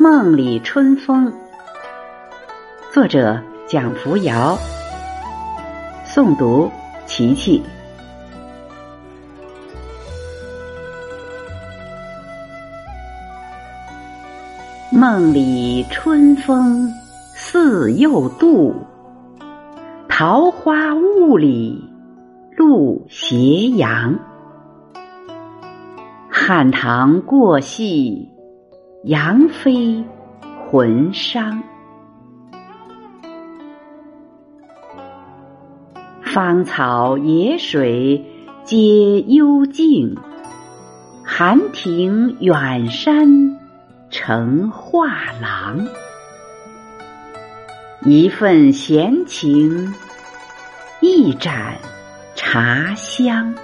梦里春风，作者蒋扶摇，诵读琪琪。梦里春风似又度，桃花坞里露斜阳。汉唐过隙，杨妃魂伤。芳草野水皆幽静，寒亭远山成画廊。一份闲情，一盏茶香。